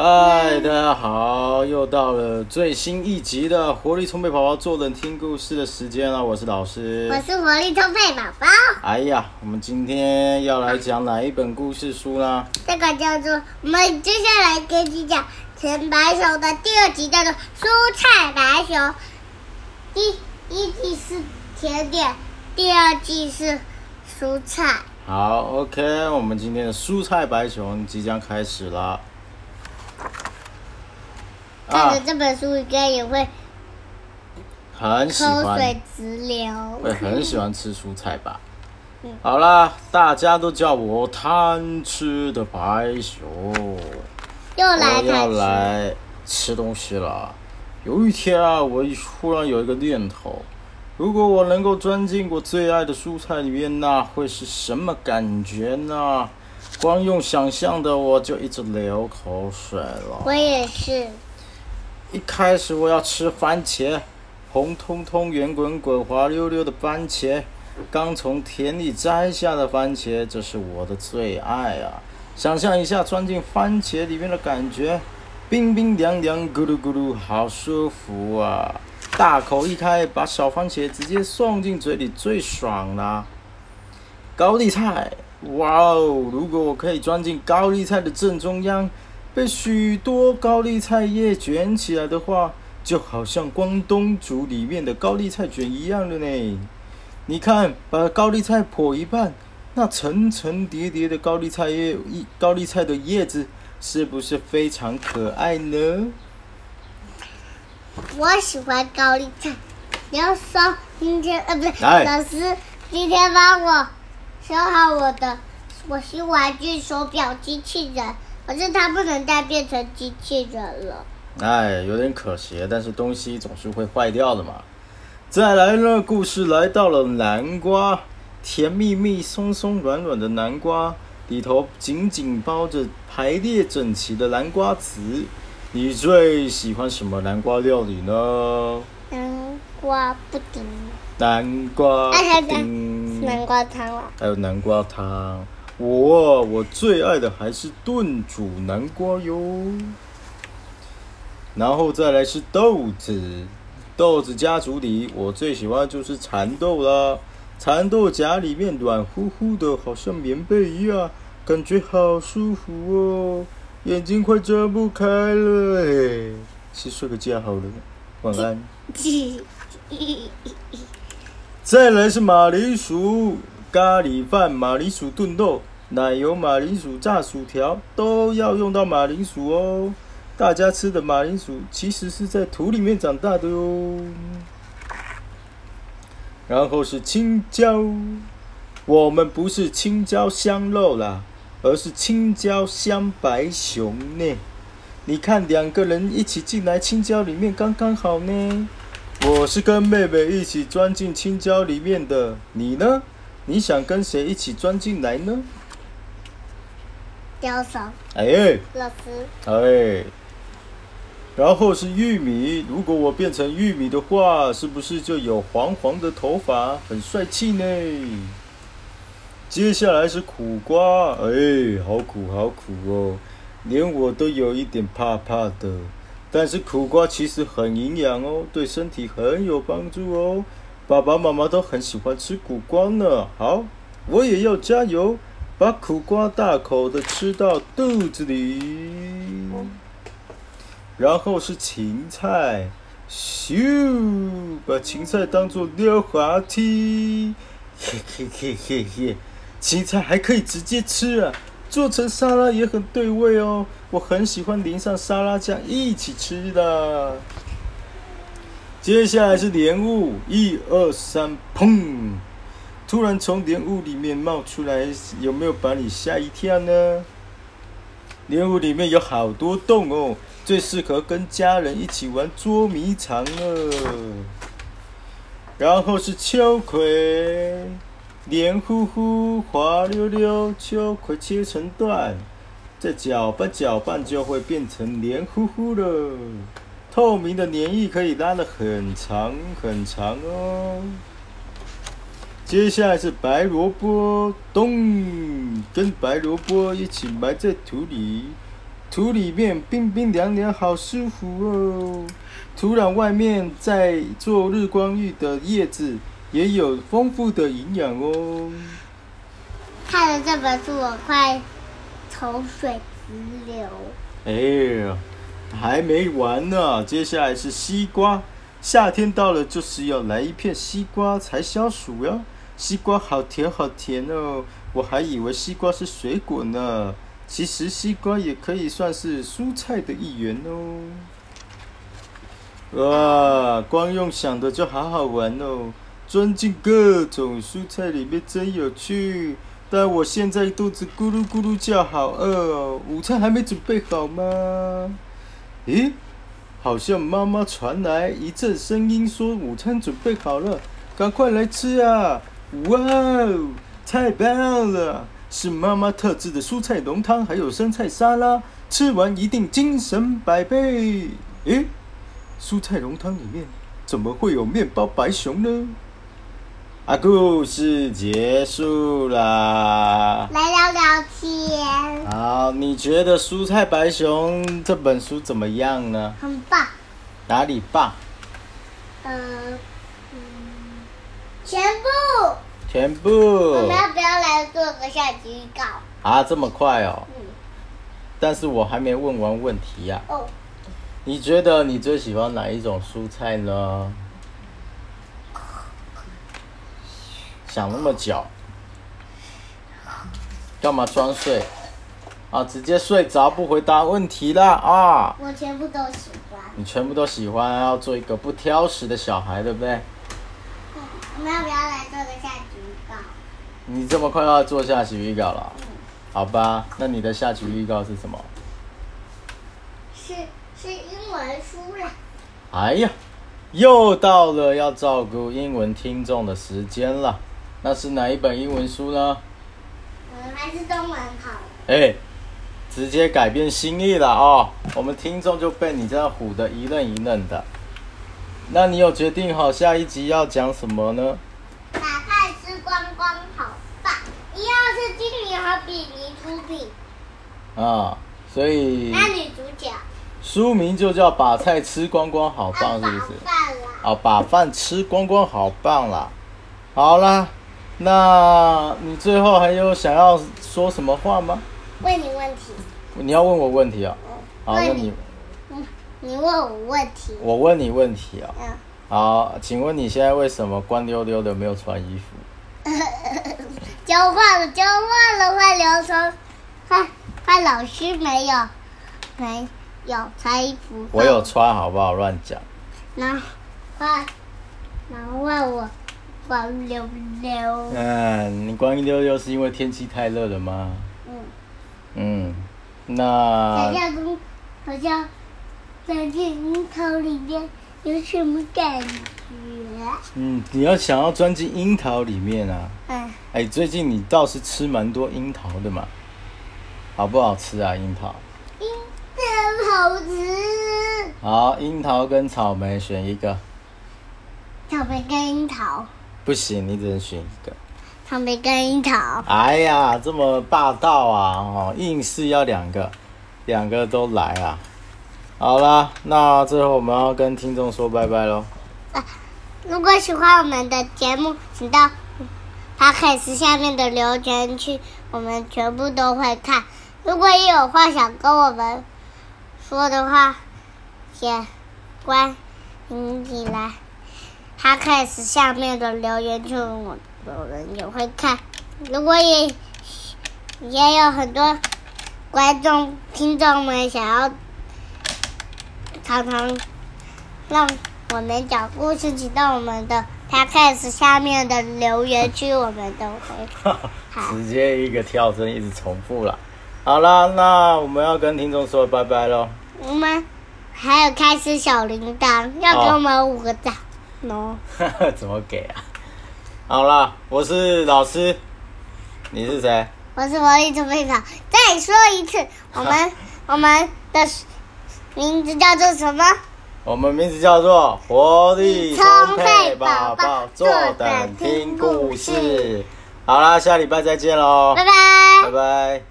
嗨，大家好，又到了最新一集的活力充沛宝宝坐等听故事的时间了。我是老师，我是活力充沛宝宝。哎呀，我们今天要来讲哪一本故事书呢？这个叫做我们接下来给你讲《陈白熊》的第二集，叫做《蔬菜白熊》。第一季是甜点，第二季是蔬菜。好，OK，我们今天的蔬菜白熊即将开始了。看着这本书应该也会很喜欢，口水直流，会很喜欢吃蔬菜吧？嗯好啦，大家都叫我贪吃的白熊。又来我要看来吃东西了。有一天啊，我忽然有一个念头：如果我能够钻进我最爱的蔬菜里面，那会是什么感觉呢？光用想象的，我就一直流口水了。我也是，一开始我要吃番茄，红彤彤、圆滚滚、滑溜溜的番茄，刚从田里摘下的番茄，这是我的最爱啊！想象一下钻进番茄里面的感觉，冰冰凉凉，咕噜咕噜，好舒服啊！大口一开，把小番茄直接送进嘴里，最爽啦！高丽菜，哇哦！如果我可以钻进高丽菜的正中央，被许多高丽菜叶卷起来的话，就好像关东煮里面的高丽菜卷一样的呢。你看，把高丽菜剖一半，那层层叠叠的高丽菜叶一高丽菜的叶子，是不是非常可爱呢？我喜欢高丽菜。你要说今天呃不是老师今天帮我修好我的我新玩具手表机器人，可是它不能再变成机器人了。哎，有点可惜，但是东西总是会坏掉的嘛。再来呢，故事来到了南瓜，甜蜜蜜、松松软软的南瓜，里头紧紧包着排列整齐的南瓜籽。你最喜欢什么南瓜料理呢？南瓜布丁，南瓜布丁，南瓜汤了。还有南瓜汤。我我最爱的还是炖煮南瓜哟。然后再来是豆子，豆子家族里我最喜欢就是蚕豆啦。蚕豆夹里面软乎乎的，好像棉被一样，感觉好舒服哦，眼睛快睁不开了哎，去睡个觉好了，晚安。再来是马铃薯咖喱饭、马铃薯炖豆、奶油马铃薯炸薯条，都要用到马铃薯哦。大家吃的马铃薯其实是在土里面长大的哟。然后是青椒，我们不是青椒香肉啦，而是青椒香白熊呢。你看，两个人一起进来青椒里面刚刚好呢。我是跟妹妹一起钻进青椒里面的，你呢？你想跟谁一起钻进来呢？雕手哎老师，哎，然后是玉米，如果我变成玉米的话，是不是就有黄黄的头发，很帅气呢？接下来是苦瓜，哎，好苦好苦哦，连我都有一点怕怕的。但是苦瓜其实很营养哦，对身体很有帮助哦。爸爸妈妈都很喜欢吃苦瓜呢。好，我也要加油，把苦瓜大口的吃到肚子里。然后是芹菜，咻，把芹菜当做溜滑梯，嘿嘿嘿嘿嘿，芹菜还可以直接吃啊，做成沙拉也很对味哦。我很喜欢淋上沙拉酱一起吃的。接下来是莲雾，一二三，砰！突然从莲雾里面冒出来，有没有把你吓一跳呢？莲雾里面有好多洞哦，最适合跟家人一起玩捉迷藏了。然后是秋葵，黏糊糊、滑溜溜，秋葵切成段，再搅拌搅拌就会变成黏糊糊了。透明的黏液可以拉得很长很长哦。接下来是白萝卜，咚，跟白萝卜一起埋在土里，土里面冰冰凉凉，好舒服哦。土壤外面在做日光浴的叶子也有丰富的营养哦。看了这本书，我快口水直流。哎呀，还没完呢，接下来是西瓜。夏天到了，就是要来一片西瓜才消暑呀。西瓜好甜好甜哦，我还以为西瓜是水果呢。其实西瓜也可以算是蔬菜的一员哦。哇，光用想的就好好玩哦！钻进各种蔬菜里面真有趣。但我现在肚子咕噜咕噜叫，好饿哦！午餐还没准备好吗？咦，好像妈妈传来一阵声音，说午餐准备好了，赶快来吃啊！哇哦，太棒了！是妈妈特制的蔬菜浓汤，还有生菜沙拉，吃完一定精神百倍。诶，蔬菜浓汤里面怎么会有面包白熊呢？啊，故事结束啦。来聊聊天，好，你觉得《蔬菜白熊》这本书怎么样呢？很棒。哪里棒？呃，嗯，全部。全部。我们要不要来做个下集预告？啊，这么快哦！嗯。但是我还没问完问题呀。哦。你觉得你最喜欢哪一种蔬菜呢？想那么久，干嘛装睡？啊，直接睡着不回答问题了啊！我全部都喜欢。你全部都喜欢，要做一个不挑食的小孩，对不对？我们要不要来做个下集预告？你这么快要做下集预告了？嗯。好吧，那你的下集预告是什么？是是英文书了。哎呀，又到了要照顾英文听众的时间了。那是哪一本英文书呢？嗯，还是中文好。哎，直接改变心意了哦！我们听众就被你这样唬得一愣一愣的。那你有决定好下一集要讲什么呢？把菜吃光光，好棒！一样是金米和比尼出品。啊，所以。那女主角。书名就叫《把菜吃光光，好棒》，是不是？哦，把饭吃光光，好棒啦！好啦。那你最后还有想要说什么话吗？问你问题。你要问我问题啊？好，那你，你问我问题。我问你问题啊？嗯。好，请问你现在为什么光溜溜的没有穿衣服？交换了，交换了，换流程，换换老师没有，没有穿衣服。我有穿，好不好？乱讲。那换，然后换我。光溜溜。嗯，你光溜溜是因为天气太热了吗？嗯。嗯，那。好像跟好像钻进樱桃里面有什么感觉？嗯，你要想要钻进樱桃里面啊？嗯。哎，最近你倒是吃蛮多樱桃的嘛？好不好吃啊，樱桃？樱桃好吃。好，樱桃跟草莓选一个。草莓跟樱桃。不行，你只能选一个。草莓跟樱桃。哎呀，这么霸道啊！哦，硬是要两个，两个都来啊！好啦，那最后我们要跟听众说拜拜喽。啊，如果喜欢我们的节目，请到 podcast 下面的留言区，我们全部都会看。如果也有话想跟我们说的话，也欢迎你来。他开始下面的留言，就我有人也会看。如果也也有很多观众、听众们想要常常让我们讲故事，请到我们的他开始下面的留言区，我们都会。直接一个跳针，一直重复了。好了，那我们要跟听众说拜拜喽。我们还有开始小铃铛，要给我们五个赞。喏，怎么给啊？好了，我是老师，你是谁？我是活力充沛宝。再说一次，我们我们的名字叫做什么？我们名字叫做活力充沛宝宝，坐等听故事。好啦，下礼拜再见喽！拜拜，拜拜。